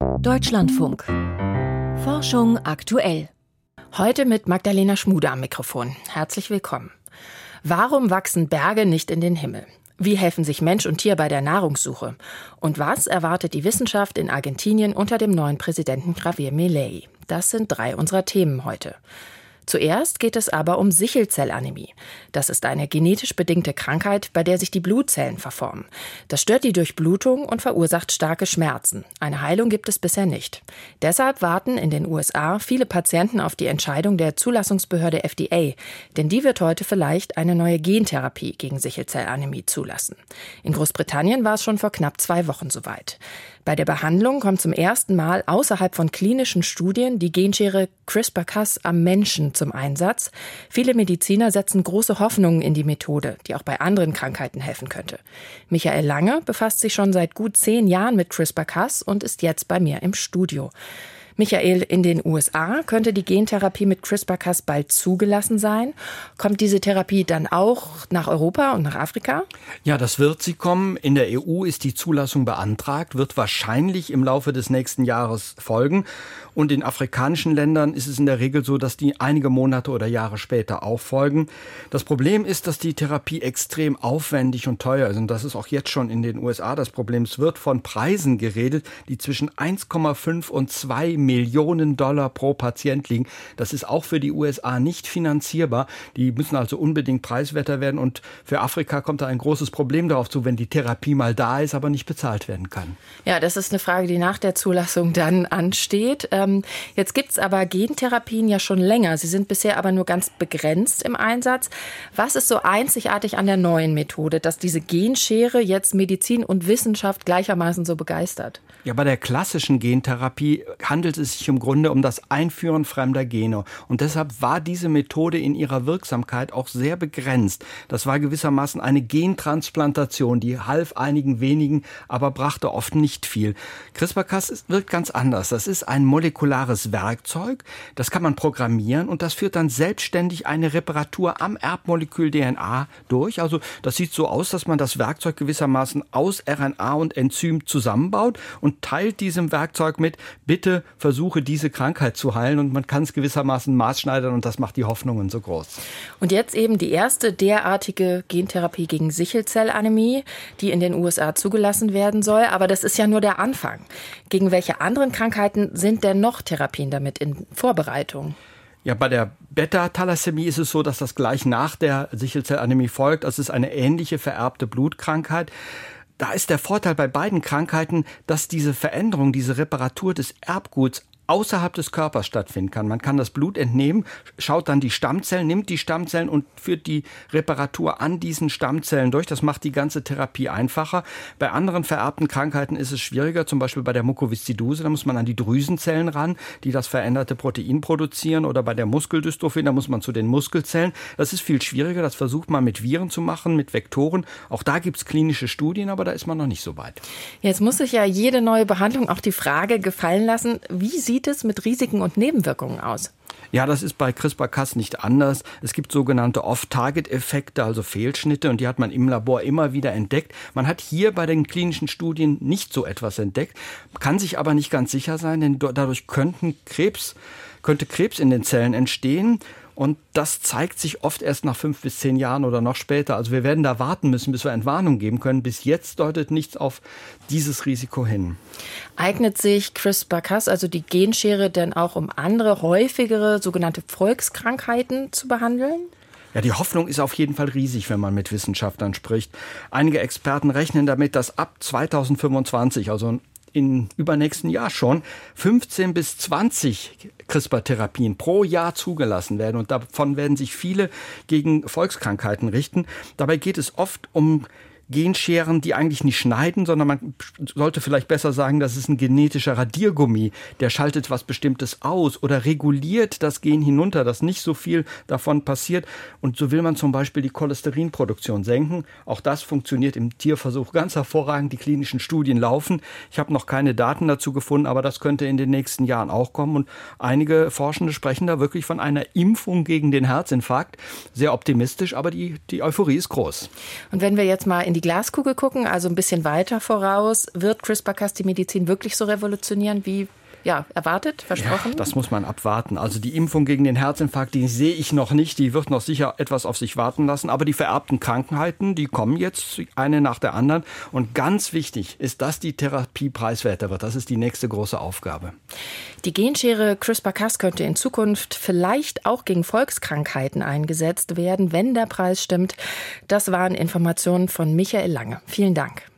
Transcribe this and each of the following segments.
Deutschlandfunk. Forschung aktuell. Heute mit Magdalena Schmude am Mikrofon. Herzlich willkommen. Warum wachsen Berge nicht in den Himmel? Wie helfen sich Mensch und Tier bei der Nahrungssuche? Und was erwartet die Wissenschaft in Argentinien unter dem neuen Präsidenten Javier Milei? Das sind drei unserer Themen heute. Zuerst geht es aber um Sichelzellanämie. Das ist eine genetisch bedingte Krankheit, bei der sich die Blutzellen verformen. Das stört die Durchblutung und verursacht starke Schmerzen. Eine Heilung gibt es bisher nicht. Deshalb warten in den USA viele Patienten auf die Entscheidung der Zulassungsbehörde FDA, denn die wird heute vielleicht eine neue Gentherapie gegen Sichelzellanämie zulassen. In Großbritannien war es schon vor knapp zwei Wochen soweit. Bei der Behandlung kommt zum ersten Mal außerhalb von klinischen Studien die Genschere CRISPR-Cas am Menschen zum Einsatz. Viele Mediziner setzen große Hoffnungen in die Methode, die auch bei anderen Krankheiten helfen könnte. Michael Lange befasst sich schon seit gut zehn Jahren mit CRISPR-Cas und ist jetzt bei mir im Studio. Michael, in den USA könnte die Gentherapie mit CRISPR-Cas bald zugelassen sein. Kommt diese Therapie dann auch nach Europa und nach Afrika? Ja, das wird sie kommen. In der EU ist die Zulassung beantragt, wird wahrscheinlich im Laufe des nächsten Jahres folgen. Und in afrikanischen Ländern ist es in der Regel so, dass die einige Monate oder Jahre später auch folgen. Das Problem ist, dass die Therapie extrem aufwendig und teuer ist. Und das ist auch jetzt schon in den USA das Problem. Es wird von Preisen geredet, die zwischen 1,5 und 2 Millionen Dollar pro Patient liegen. Das ist auch für die USA nicht finanzierbar. Die müssen also unbedingt preiswerter werden. Und für Afrika kommt da ein großes Problem darauf zu, wenn die Therapie mal da ist, aber nicht bezahlt werden kann. Ja, das ist eine Frage, die nach der Zulassung dann ansteht. Ähm, jetzt gibt es aber Gentherapien ja schon länger. Sie sind bisher aber nur ganz begrenzt im Einsatz. Was ist so einzigartig an der neuen Methode, dass diese Genschere jetzt Medizin und Wissenschaft gleichermaßen so begeistert? Ja, bei der klassischen Gentherapie handelt es sich im Grunde um das Einführen fremder Gene. Und deshalb war diese Methode in ihrer Wirksamkeit auch sehr begrenzt. Das war gewissermaßen eine Gentransplantation, die half einigen wenigen, aber brachte oft nicht viel. CRISPR-Cas wirkt ganz anders. Das ist ein molekulares Werkzeug, das kann man programmieren und das führt dann selbstständig eine Reparatur am Erbmolekül DNA durch. Also das sieht so aus, dass man das Werkzeug gewissermaßen aus RNA und Enzym zusammenbaut und teilt diesem Werkzeug mit, bitte versuche diese Krankheit zu heilen und man kann es gewissermaßen maßschneidern und das macht die Hoffnungen so groß. Und jetzt eben die erste derartige Gentherapie gegen Sichelzellanämie, die in den USA zugelassen werden soll, aber das ist ja nur der Anfang. Gegen welche anderen Krankheiten sind denn denn noch Therapien damit in Vorbereitung? Ja, bei der Beta-Thalassämie ist es so, dass das gleich nach der Sichelzellanämie folgt. Das ist eine ähnliche vererbte Blutkrankheit. Da ist der Vorteil bei beiden Krankheiten, dass diese Veränderung, diese Reparatur des Erbguts außerhalb des Körpers stattfinden kann. Man kann das Blut entnehmen, schaut dann die Stammzellen, nimmt die Stammzellen und führt die Reparatur an diesen Stammzellen durch. Das macht die ganze Therapie einfacher. Bei anderen vererbten Krankheiten ist es schwieriger, zum Beispiel bei der Mukoviszidose, da muss man an die Drüsenzellen ran, die das veränderte Protein produzieren oder bei der Muskeldystrophie, da muss man zu den Muskelzellen. Das ist viel schwieriger, das versucht man mit Viren zu machen, mit Vektoren. Auch da gibt es klinische Studien, aber da ist man noch nicht so weit. Jetzt muss sich ja jede neue Behandlung auch die Frage gefallen lassen, wie sieht sieht es mit Risiken und Nebenwirkungen aus? Ja, das ist bei CRISPR-Cas nicht anders. Es gibt sogenannte Off-Target-Effekte, also Fehlschnitte, und die hat man im Labor immer wieder entdeckt. Man hat hier bei den klinischen Studien nicht so etwas entdeckt, kann sich aber nicht ganz sicher sein, denn dadurch könnten Krebs, könnte Krebs in den Zellen entstehen. Und das zeigt sich oft erst nach fünf bis zehn Jahren oder noch später. Also wir werden da warten müssen, bis wir Entwarnung geben können. Bis jetzt deutet nichts auf dieses Risiko hin. Eignet sich CRISPR-Cas, also die Genschere, denn auch um andere, häufigere sogenannte Volkskrankheiten zu behandeln? Ja, die Hoffnung ist auf jeden Fall riesig, wenn man mit Wissenschaftlern spricht. Einige Experten rechnen damit, dass ab 2025, also im übernächsten Jahr schon 15 bis 20 CRISPR-Therapien pro Jahr zugelassen werden. Und davon werden sich viele gegen Volkskrankheiten richten. Dabei geht es oft um Genscheren, die eigentlich nicht schneiden, sondern man sollte vielleicht besser sagen, das ist ein genetischer Radiergummi, der schaltet was Bestimmtes aus oder reguliert das Gen hinunter, dass nicht so viel davon passiert. Und so will man zum Beispiel die Cholesterinproduktion senken. Auch das funktioniert im Tierversuch ganz hervorragend. Die klinischen Studien laufen. Ich habe noch keine Daten dazu gefunden, aber das könnte in den nächsten Jahren auch kommen. Und einige Forschende sprechen da wirklich von einer Impfung gegen den Herzinfarkt. Sehr optimistisch, aber die, die Euphorie ist groß. Und wenn wir jetzt mal in die die Glaskugel gucken, also ein bisschen weiter voraus, wird CRISPR-Cas die Medizin wirklich so revolutionieren wie ja, erwartet, versprochen? Ja, das muss man abwarten. Also die Impfung gegen den Herzinfarkt, die sehe ich noch nicht. Die wird noch sicher etwas auf sich warten lassen. Aber die vererbten Krankheiten, die kommen jetzt eine nach der anderen. Und ganz wichtig ist, dass die Therapie preiswerter wird. Das ist die nächste große Aufgabe. Die Genschere CRISPR-Cas könnte in Zukunft vielleicht auch gegen Volkskrankheiten eingesetzt werden, wenn der Preis stimmt. Das waren Informationen von Michael Lange. Vielen Dank.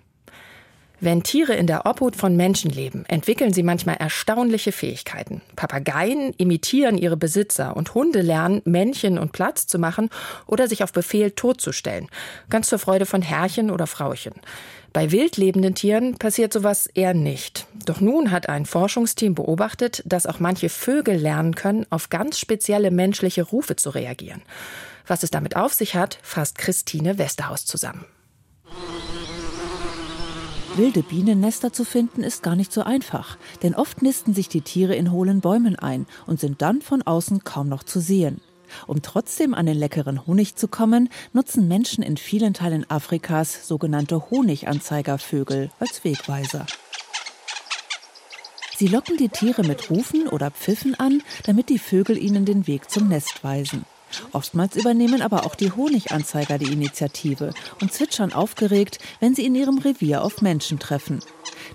Wenn Tiere in der Obhut von Menschen leben, entwickeln sie manchmal erstaunliche Fähigkeiten. Papageien imitieren ihre Besitzer und Hunde lernen, Männchen und Platz zu machen oder sich auf Befehl totzustellen. Ganz zur Freude von Herrchen oder Frauchen. Bei wild lebenden Tieren passiert sowas eher nicht. Doch nun hat ein Forschungsteam beobachtet, dass auch manche Vögel lernen können, auf ganz spezielle menschliche Rufe zu reagieren. Was es damit auf sich hat, fasst Christine Westerhaus zusammen. Wilde Bienennester zu finden ist gar nicht so einfach, denn oft nisten sich die Tiere in hohlen Bäumen ein und sind dann von außen kaum noch zu sehen. Um trotzdem an den leckeren Honig zu kommen, nutzen Menschen in vielen Teilen Afrikas sogenannte Honiganzeigervögel als Wegweiser. Sie locken die Tiere mit Rufen oder Pfiffen an, damit die Vögel ihnen den Weg zum Nest weisen. Oftmals übernehmen aber auch die Honiganzeiger die Initiative und zwitschern aufgeregt, wenn sie in ihrem Revier auf Menschen treffen.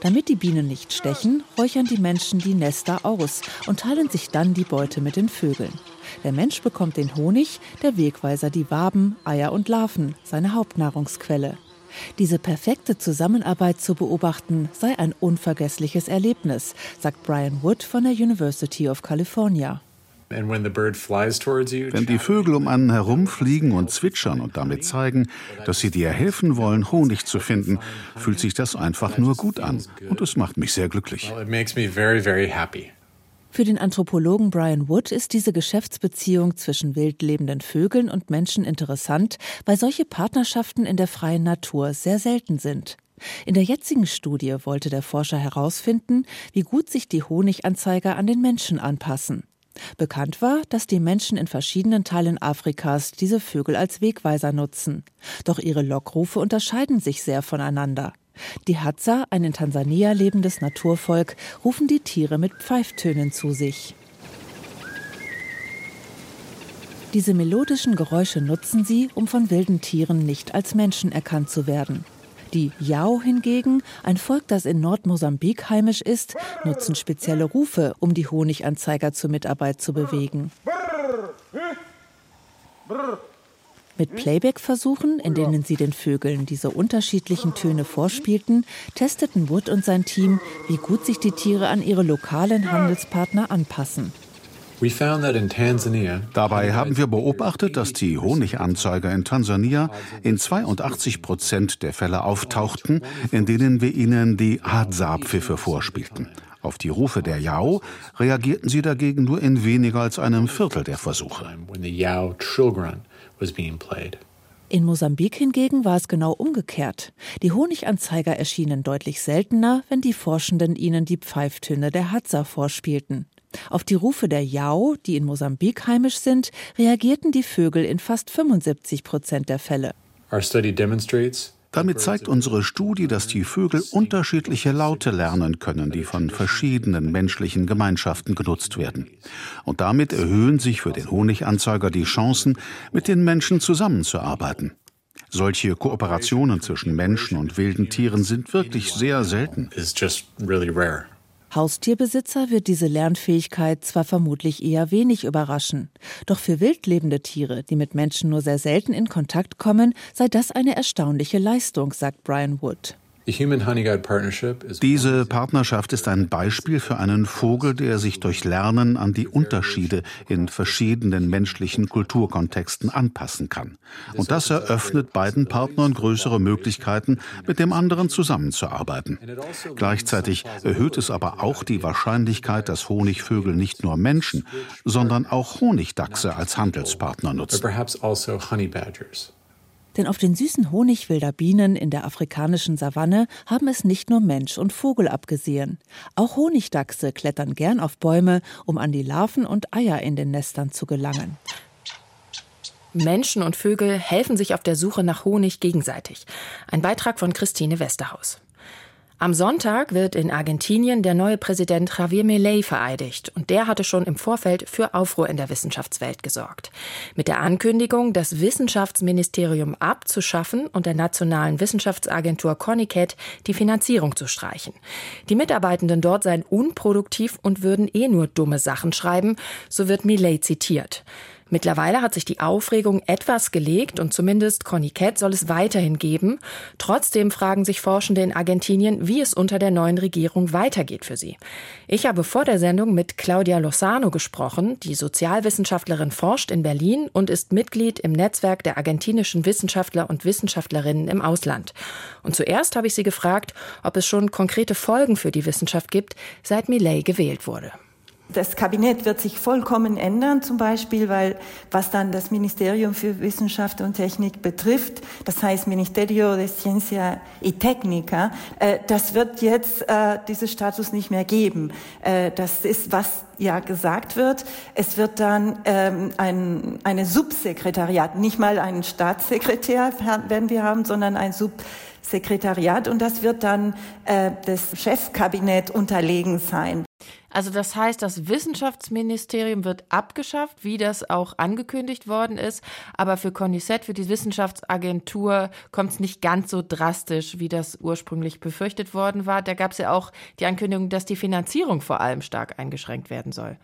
Damit die Bienen nicht stechen, räuchern die Menschen die Nester aus und teilen sich dann die Beute mit den Vögeln. Der Mensch bekommt den Honig, der Wegweiser die Waben, Eier und Larven, seine Hauptnahrungsquelle. Diese perfekte Zusammenarbeit zu beobachten sei ein unvergessliches Erlebnis, sagt Brian Wood von der University of California. Wenn die Vögel um einen herumfliegen und zwitschern und damit zeigen, dass sie dir helfen wollen, Honig zu finden, fühlt sich das einfach nur gut an. Und es macht mich sehr glücklich. Für den Anthropologen Brian Wood ist diese Geschäftsbeziehung zwischen wild lebenden Vögeln und Menschen interessant, weil solche Partnerschaften in der freien Natur sehr selten sind. In der jetzigen Studie wollte der Forscher herausfinden, wie gut sich die Honiganzeiger an den Menschen anpassen. Bekannt war, dass die Menschen in verschiedenen Teilen Afrikas diese Vögel als Wegweiser nutzen. Doch ihre Lockrufe unterscheiden sich sehr voneinander. Die Hadza, ein in Tansania lebendes Naturvolk, rufen die Tiere mit Pfeiftönen zu sich. Diese melodischen Geräusche nutzen sie, um von wilden Tieren nicht als Menschen erkannt zu werden. Die Yao hingegen, ein Volk, das in Nordmosambik heimisch ist, nutzen spezielle Rufe, um die Honiganzeiger zur Mitarbeit zu bewegen. Mit Playback-Versuchen, in denen sie den Vögeln diese unterschiedlichen Töne vorspielten, testeten Wood und sein Team, wie gut sich die Tiere an ihre lokalen Handelspartner anpassen. Dabei haben wir beobachtet, dass die Honiganzeiger in Tansania in 82 Prozent der Fälle auftauchten, in denen wir ihnen die Hadza-Pfiffe vorspielten. Auf die Rufe der Yao reagierten sie dagegen nur in weniger als einem Viertel der Versuche. In Mosambik hingegen war es genau umgekehrt. Die Honiganzeiger erschienen deutlich seltener, wenn die Forschenden ihnen die Pfeiftöne der Hadza vorspielten. Auf die Rufe der Yao, die in Mosambik heimisch sind, reagierten die Vögel in fast 75 Prozent der Fälle. Damit zeigt unsere Studie, dass die Vögel unterschiedliche Laute lernen können, die von verschiedenen menschlichen Gemeinschaften genutzt werden. Und damit erhöhen sich für den Honiganzeiger die Chancen, mit den Menschen zusammenzuarbeiten. Solche Kooperationen zwischen Menschen und wilden Tieren sind wirklich sehr selten. Haustierbesitzer wird diese Lernfähigkeit zwar vermutlich eher wenig überraschen, doch für wildlebende Tiere, die mit Menschen nur sehr selten in Kontakt kommen, sei das eine erstaunliche Leistung, sagt Brian Wood. Diese Partnerschaft ist ein Beispiel für einen Vogel, der sich durch Lernen an die Unterschiede in verschiedenen menschlichen Kulturkontexten anpassen kann. Und das eröffnet beiden Partnern größere Möglichkeiten, mit dem anderen zusammenzuarbeiten. Gleichzeitig erhöht es aber auch die Wahrscheinlichkeit, dass Honigvögel nicht nur Menschen, sondern auch Honigdachse als Handelspartner nutzen. Denn auf den süßen Honig wilder Bienen in der afrikanischen Savanne haben es nicht nur Mensch und Vogel abgesehen. Auch Honigdachse klettern gern auf Bäume, um an die Larven und Eier in den Nestern zu gelangen. Menschen und Vögel helfen sich auf der Suche nach Honig gegenseitig. Ein Beitrag von Christine Westerhaus. Am Sonntag wird in Argentinien der neue Präsident Javier Milei vereidigt und der hatte schon im Vorfeld für Aufruhr in der Wissenschaftswelt gesorgt. Mit der Ankündigung, das Wissenschaftsministerium abzuschaffen und der nationalen Wissenschaftsagentur CONICET die Finanzierung zu streichen. Die Mitarbeitenden dort seien unproduktiv und würden eh nur dumme Sachen schreiben, so wird Milei zitiert. Mittlerweile hat sich die Aufregung etwas gelegt und zumindest Conicat soll es weiterhin geben. Trotzdem fragen sich Forschende in Argentinien, wie es unter der neuen Regierung weitergeht für sie. Ich habe vor der Sendung mit Claudia Lozano gesprochen. Die Sozialwissenschaftlerin forscht in Berlin und ist Mitglied im Netzwerk der argentinischen Wissenschaftler und Wissenschaftlerinnen im Ausland. Und zuerst habe ich sie gefragt, ob es schon konkrete Folgen für die Wissenschaft gibt, seit Millet gewählt wurde. Das Kabinett wird sich vollkommen ändern, zum Beispiel, weil was dann das Ministerium für Wissenschaft und Technik betrifft, das heißt Ministerio de Ciencia y Técnica, äh, das wird jetzt äh, dieses Status nicht mehr geben. Äh, das ist, was ja gesagt wird. Es wird dann ähm, ein eine Subsekretariat, nicht mal einen Staatssekretär werden wir haben, sondern ein Subsekretariat und das wird dann äh, das Chefkabinett unterlegen sein. Also das heißt, das Wissenschaftsministerium wird abgeschafft, wie das auch angekündigt worden ist. Aber für CONICET, für die Wissenschaftsagentur, kommt es nicht ganz so drastisch, wie das ursprünglich befürchtet worden war. Da gab es ja auch die Ankündigung, dass die Finanzierung vor allem stark eingeschränkt werden soll.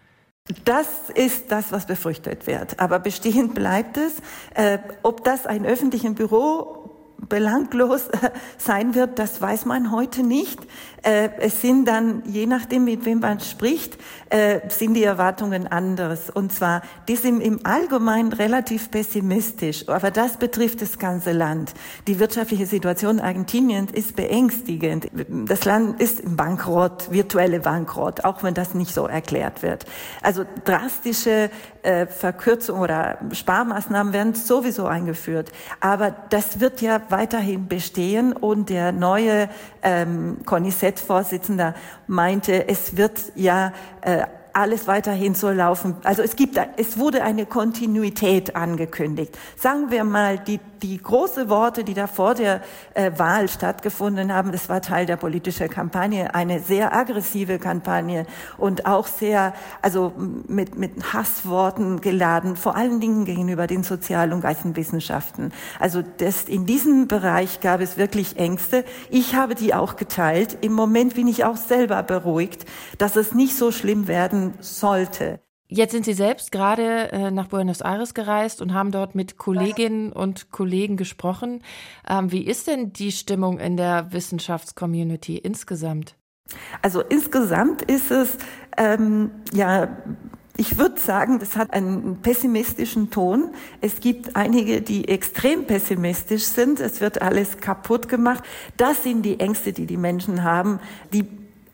Das ist das, was befürchtet wird. Aber bestehend bleibt es. Äh, ob das ein öffentliches Büro belanglos sein wird, das weiß man heute nicht. Äh, es sind dann, je nachdem, mit wem man spricht, äh, sind die Erwartungen anders. Und zwar, die sind im Allgemeinen relativ pessimistisch, aber das betrifft das ganze Land. Die wirtschaftliche Situation Argentiniens ist beängstigend. Das Land ist im Bankrott, virtuelle Bankrott, auch wenn das nicht so erklärt wird. Also drastische äh, Verkürzungen oder Sparmaßnahmen werden sowieso eingeführt. Aber das wird ja weiterhin bestehen. Und der neue ähm, Konisett-Vorsitzender meinte, es wird ja äh, alles weiterhin so laufen. Also es gibt, es wurde eine Kontinuität angekündigt. Sagen wir mal, die, die große Worte, die da vor der äh, Wahl stattgefunden haben, das war Teil der politischen Kampagne, eine sehr aggressive Kampagne und auch sehr, also mit, mit Hassworten geladen, vor allen Dingen gegenüber den Sozial- und Geisteswissenschaften. Also das, in diesem Bereich gab es wirklich Ängste. Ich habe die auch geteilt. Im Moment bin ich auch selber beruhigt, dass es nicht so schlimm werden sollte. Jetzt sind Sie selbst gerade äh, nach Buenos Aires gereist und haben dort mit Kolleginnen und Kollegen gesprochen. Ähm, wie ist denn die Stimmung in der Wissenschaftscommunity insgesamt? Also insgesamt ist es ähm, ja ich würde sagen, das hat einen pessimistischen Ton. Es gibt einige, die extrem pessimistisch sind. Es wird alles kaputt gemacht. Das sind die Ängste, die die Menschen haben. Die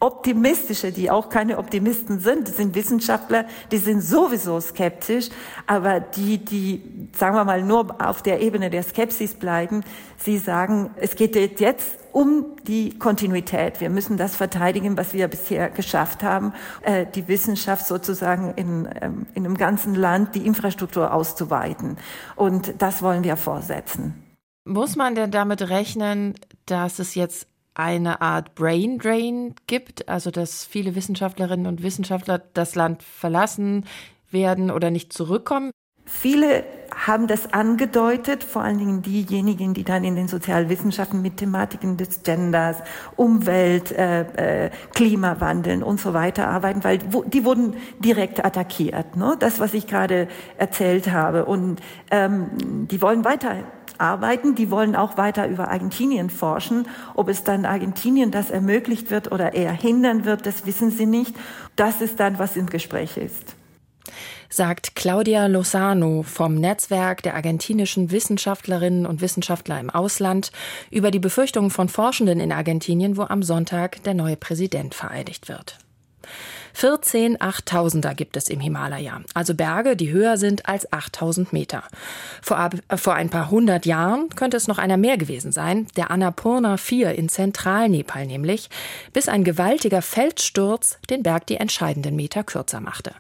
Optimistische, die auch keine Optimisten sind, das sind Wissenschaftler, die sind sowieso skeptisch, aber die, die, sagen wir mal, nur auf der Ebene der Skepsis bleiben, sie sagen, es geht jetzt um die Kontinuität. Wir müssen das verteidigen, was wir bisher geschafft haben, äh, die Wissenschaft sozusagen in, ähm, in einem ganzen Land, die Infrastruktur auszuweiten. Und das wollen wir vorsetzen. Muss man denn damit rechnen, dass es jetzt eine Art Brain Drain gibt, also dass viele Wissenschaftlerinnen und Wissenschaftler das Land verlassen werden oder nicht zurückkommen? Viele haben das angedeutet, vor allen Dingen diejenigen, die dann in den Sozialwissenschaften mit Thematiken des Genders, Umwelt, äh, äh, Klimawandel und so weiter arbeiten, weil wo, die wurden direkt attackiert. Ne? Das, was ich gerade erzählt habe. Und ähm, die wollen weiter arbeiten. Die wollen auch weiter über Argentinien forschen. Ob es dann Argentinien das ermöglicht wird oder eher hindern wird, das wissen sie nicht. Das ist dann, was im Gespräch ist sagt Claudia Lozano vom Netzwerk der argentinischen Wissenschaftlerinnen und Wissenschaftler im Ausland über die Befürchtungen von Forschenden in Argentinien, wo am Sonntag der neue Präsident vereidigt wird. 14 8000er gibt es im Himalaya, also Berge, die höher sind als 8000 Meter. Vor, äh, vor ein paar hundert Jahren könnte es noch einer mehr gewesen sein, der Annapurna 4 in Zentralnepal nämlich, bis ein gewaltiger Felssturz den Berg die entscheidenden Meter kürzer machte.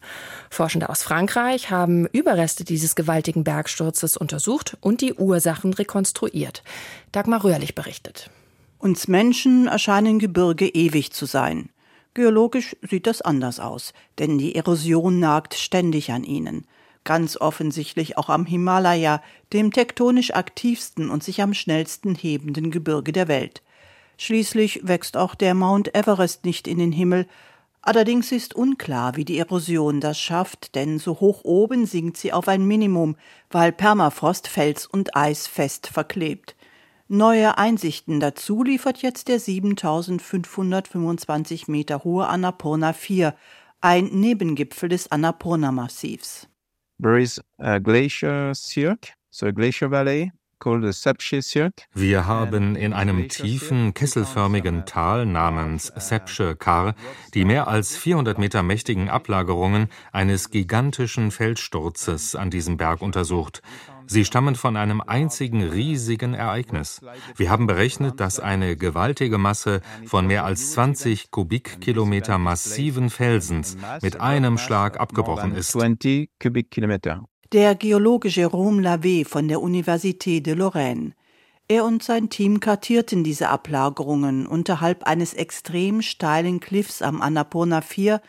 Forschende aus Frankreich haben Überreste dieses gewaltigen Bergsturzes untersucht und die Ursachen rekonstruiert. Dagmar Röhrlich berichtet. Uns Menschen erscheinen Gebirge ewig zu sein. Geologisch sieht das anders aus, denn die Erosion nagt ständig an ihnen. Ganz offensichtlich auch am Himalaya, dem tektonisch aktivsten und sich am schnellsten hebenden Gebirge der Welt. Schließlich wächst auch der Mount Everest nicht in den Himmel. Allerdings ist unklar, wie die Erosion das schafft, denn so hoch oben sinkt sie auf ein Minimum, weil Permafrost Fels und Eis fest verklebt. Neue Einsichten dazu liefert jetzt der 7525 Meter hohe Annapurna 4, ein Nebengipfel des Annapurna-Massivs. There is a glacier cirque, so a glacier valley, wir haben in einem tiefen, kesselförmigen Tal namens Sepsche Kar die mehr als 400 Meter mächtigen Ablagerungen eines gigantischen Felssturzes an diesem Berg untersucht. Sie stammen von einem einzigen riesigen Ereignis. Wir haben berechnet, dass eine gewaltige Masse von mehr als 20 Kubikkilometer massiven Felsens mit einem Schlag abgebrochen ist. Der Geologe Jérôme Lavé von der Université de Lorraine. Er und sein Team kartierten diese Ablagerungen unterhalb eines extrem steilen Cliffs am Annapurna 4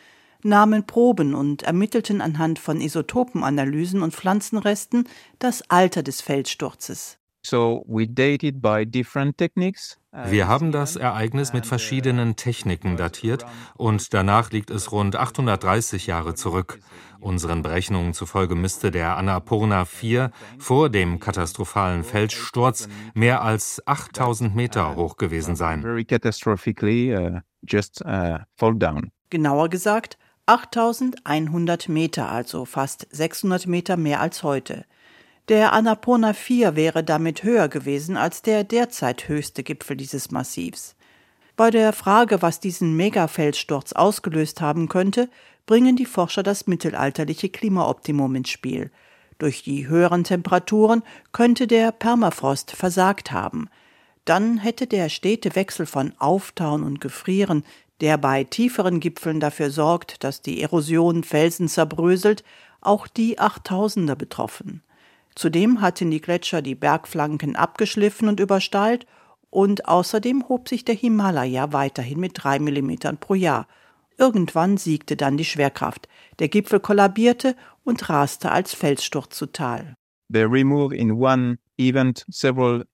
nahmen Proben und ermittelten anhand von Isotopenanalysen und Pflanzenresten das Alter des Felssturzes. Wir haben das Ereignis mit verschiedenen Techniken datiert und danach liegt es rund 830 Jahre zurück. Unseren Berechnungen zufolge müsste der Annapurna 4 vor dem katastrophalen Felssturz mehr als 8000 Meter hoch gewesen sein. Uh, uh, Genauer gesagt 8100 Meter, also fast 600 Meter mehr als heute. Der Annapurna 4 wäre damit höher gewesen als der derzeit höchste Gipfel dieses Massivs. Bei der Frage, was diesen Megafeldsturz ausgelöst haben könnte, bringen die Forscher das mittelalterliche Klimaoptimum ins Spiel. Durch die höheren Temperaturen könnte der Permafrost versagt haben. Dann hätte der stete Wechsel von Auftauen und Gefrieren der bei tieferen Gipfeln dafür sorgt, dass die Erosion Felsen zerbröselt, auch die Achttausender betroffen. Zudem hatten die Gletscher die Bergflanken abgeschliffen und übersteilt und außerdem hob sich der Himalaya weiterhin mit drei Millimetern pro Jahr. Irgendwann siegte dann die Schwerkraft. Der Gipfel kollabierte und raste als Felssturz zu Tal. They remove in one event several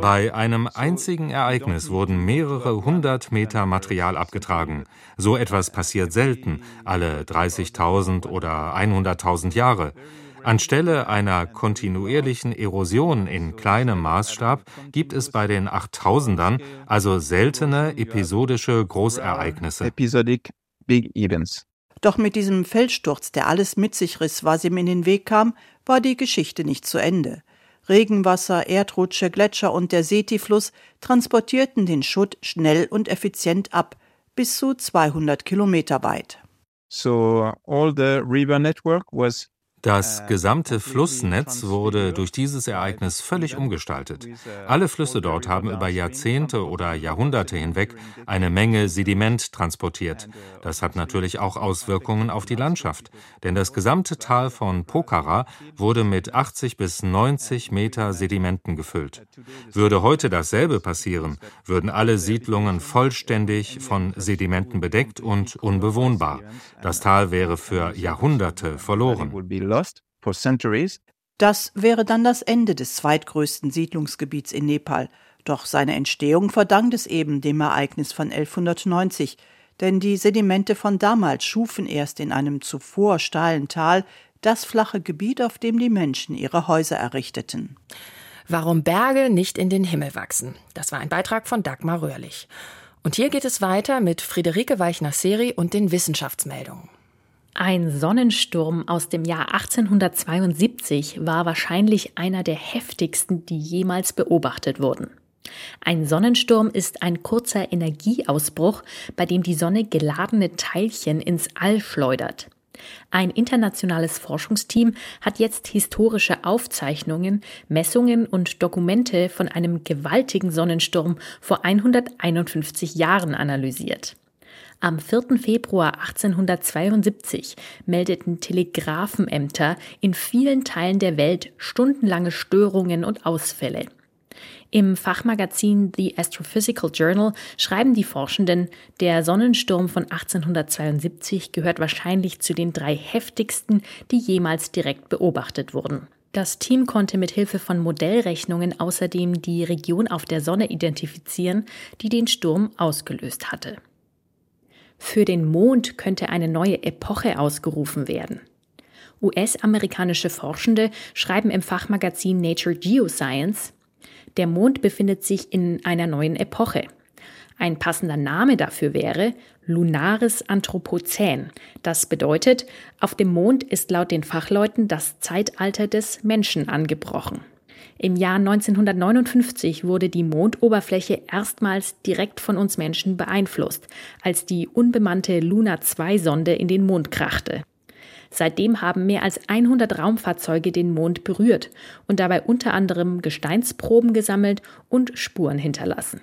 bei einem einzigen Ereignis wurden mehrere hundert Meter Material abgetragen. So etwas passiert selten, alle 30.000 oder 100.000 Jahre. Anstelle einer kontinuierlichen Erosion in kleinem Maßstab gibt es bei den 8000ern also seltene episodische Großereignisse. Doch mit diesem Felssturz, der alles mit sich riss, was ihm in den Weg kam, war die Geschichte nicht zu Ende. Regenwasser, Erdrutsche, Gletscher und der Seti-Fluss transportierten den Schutt schnell und effizient ab, bis zu 200 Kilometer weit. So all the river network was das äh, gesamte Flussnetz wurde durch dieses Ereignis völlig umgestaltet. Alle Flüsse dort haben über Jahrzehnte oder Jahrhunderte hinweg eine Menge Sediment transportiert. Das hat natürlich auch Auswirkungen auf die Landschaft, denn das gesamte Tal von Pokhara wurde mit 80 bis 90 Meter Sedimenten gefüllt. Würde heute dasselbe passieren, würden alle Siedlungen vollständig von Sedimenten bedeckt und unbewohnbar. Das Tal wäre für Jahrhunderte verloren lost for centuries. Das wäre dann das Ende des zweitgrößten Siedlungsgebiets in Nepal. Doch seine Entstehung verdankt es eben dem Ereignis von 1190, denn die Sedimente von damals schufen erst in einem zuvor steilen Tal das flache Gebiet, auf dem die Menschen ihre Häuser errichteten. Warum Berge nicht in den Himmel wachsen. Das war ein Beitrag von Dagmar Röhrlich. Und hier geht es weiter mit Friederike Weichner-Seri und den Wissenschaftsmeldungen. Ein Sonnensturm aus dem Jahr 1872 war wahrscheinlich einer der heftigsten, die jemals beobachtet wurden. Ein Sonnensturm ist ein kurzer Energieausbruch, bei dem die Sonne geladene Teilchen ins All schleudert. Ein internationales Forschungsteam hat jetzt historische Aufzeichnungen, Messungen und Dokumente von einem gewaltigen Sonnensturm vor 151 Jahren analysiert. Am 4. Februar 1872 meldeten Telegrafenämter in vielen Teilen der Welt stundenlange Störungen und Ausfälle. Im Fachmagazin The Astrophysical Journal schreiben die Forschenden, der Sonnensturm von 1872 gehört wahrscheinlich zu den drei heftigsten, die jemals direkt beobachtet wurden. Das Team konnte mit Hilfe von Modellrechnungen außerdem die Region auf der Sonne identifizieren, die den Sturm ausgelöst hatte. Für den Mond könnte eine neue Epoche ausgerufen werden. US-amerikanische Forschende schreiben im Fachmagazin Nature Geoscience, der Mond befindet sich in einer neuen Epoche. Ein passender Name dafür wäre Lunares Anthropozän. Das bedeutet, auf dem Mond ist laut den Fachleuten das Zeitalter des Menschen angebrochen. Im Jahr 1959 wurde die Mondoberfläche erstmals direkt von uns Menschen beeinflusst, als die unbemannte Luna 2-Sonde in den Mond krachte. Seitdem haben mehr als 100 Raumfahrzeuge den Mond berührt und dabei unter anderem Gesteinsproben gesammelt und Spuren hinterlassen.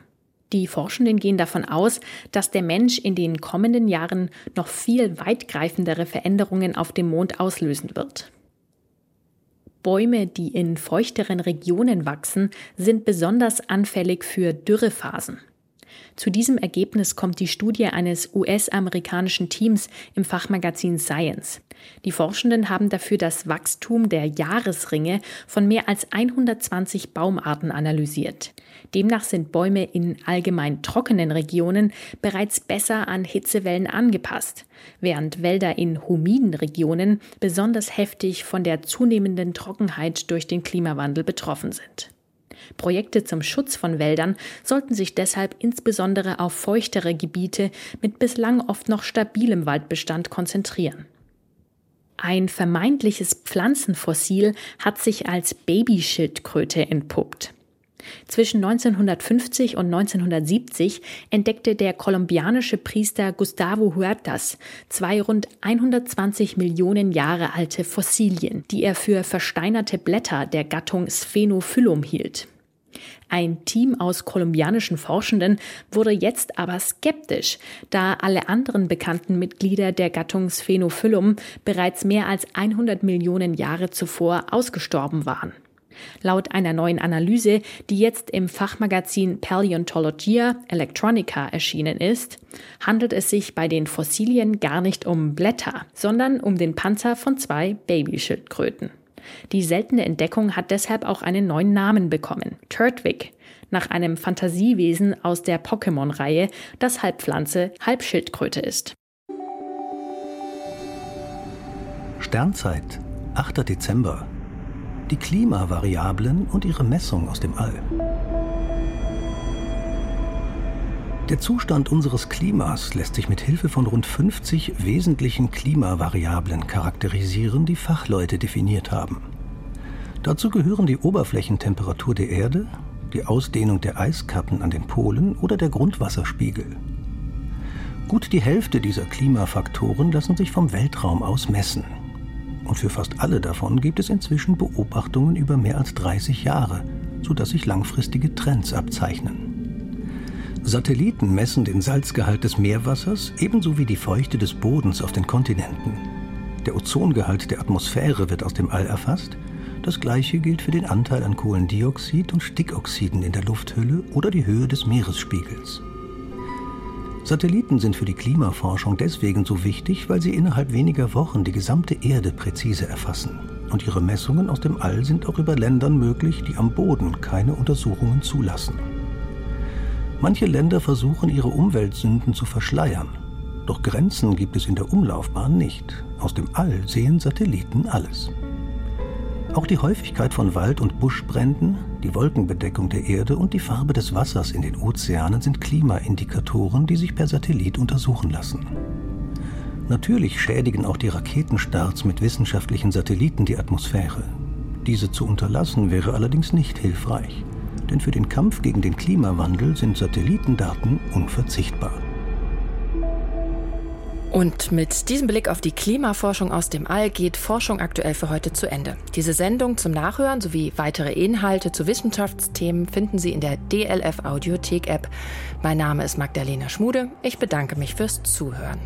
Die Forschenden gehen davon aus, dass der Mensch in den kommenden Jahren noch viel weitgreifendere Veränderungen auf dem Mond auslösen wird. Bäume, die in feuchteren Regionen wachsen, sind besonders anfällig für Dürrephasen. Zu diesem Ergebnis kommt die Studie eines US-amerikanischen Teams im Fachmagazin Science. Die Forschenden haben dafür das Wachstum der Jahresringe von mehr als 120 Baumarten analysiert. Demnach sind Bäume in allgemein trockenen Regionen bereits besser an Hitzewellen angepasst, während Wälder in humiden Regionen besonders heftig von der zunehmenden Trockenheit durch den Klimawandel betroffen sind. Projekte zum Schutz von Wäldern sollten sich deshalb insbesondere auf feuchtere Gebiete mit bislang oft noch stabilem Waldbestand konzentrieren. Ein vermeintliches Pflanzenfossil hat sich als Babyschildkröte entpuppt. Zwischen 1950 und 1970 entdeckte der kolumbianische Priester Gustavo Huertas zwei rund 120 Millionen Jahre alte Fossilien, die er für versteinerte Blätter der Gattung Sphenophyllum hielt. Ein Team aus kolumbianischen Forschenden wurde jetzt aber skeptisch, da alle anderen bekannten Mitglieder der Gattung Sphenophyllum bereits mehr als 100 Millionen Jahre zuvor ausgestorben waren. Laut einer neuen Analyse, die jetzt im Fachmagazin Paleontologia Electronica erschienen ist, handelt es sich bei den Fossilien gar nicht um Blätter, sondern um den Panzer von zwei Babyschildkröten. Die seltene Entdeckung hat deshalb auch einen neuen Namen bekommen, Turtwig, nach einem Fantasiewesen aus der Pokémon-Reihe, das halb Pflanze, halb Schildkröte ist. Sternzeit, 8. Dezember. Die Klimavariablen und ihre Messung aus dem All. Der Zustand unseres Klimas lässt sich mit Hilfe von rund 50 wesentlichen Klimavariablen charakterisieren, die Fachleute definiert haben. Dazu gehören die Oberflächentemperatur der Erde, die Ausdehnung der Eiskappen an den Polen oder der Grundwasserspiegel. Gut die Hälfte dieser Klimafaktoren lassen sich vom Weltraum aus messen. Und für fast alle davon gibt es inzwischen Beobachtungen über mehr als 30 Jahre, sodass sich langfristige Trends abzeichnen. Satelliten messen den Salzgehalt des Meerwassers ebenso wie die Feuchte des Bodens auf den Kontinenten. Der Ozongehalt der Atmosphäre wird aus dem All erfasst. Das gleiche gilt für den Anteil an Kohlendioxid und Stickoxiden in der Lufthülle oder die Höhe des Meeresspiegels. Satelliten sind für die Klimaforschung deswegen so wichtig, weil sie innerhalb weniger Wochen die gesamte Erde präzise erfassen. Und ihre Messungen aus dem All sind auch über Ländern möglich, die am Boden keine Untersuchungen zulassen. Manche Länder versuchen, ihre Umweltsünden zu verschleiern. Doch Grenzen gibt es in der Umlaufbahn nicht. Aus dem All sehen Satelliten alles. Auch die Häufigkeit von Wald- und Buschbränden, die Wolkenbedeckung der Erde und die Farbe des Wassers in den Ozeanen sind Klimaindikatoren, die sich per Satellit untersuchen lassen. Natürlich schädigen auch die Raketenstarts mit wissenschaftlichen Satelliten die Atmosphäre. Diese zu unterlassen wäre allerdings nicht hilfreich. Denn für den Kampf gegen den Klimawandel sind Satellitendaten unverzichtbar. Und mit diesem Blick auf die Klimaforschung aus dem All geht Forschung aktuell für heute zu Ende. Diese Sendung zum Nachhören sowie weitere Inhalte zu Wissenschaftsthemen finden Sie in der DLF Audiothek App. Mein Name ist Magdalena Schmude. Ich bedanke mich fürs Zuhören.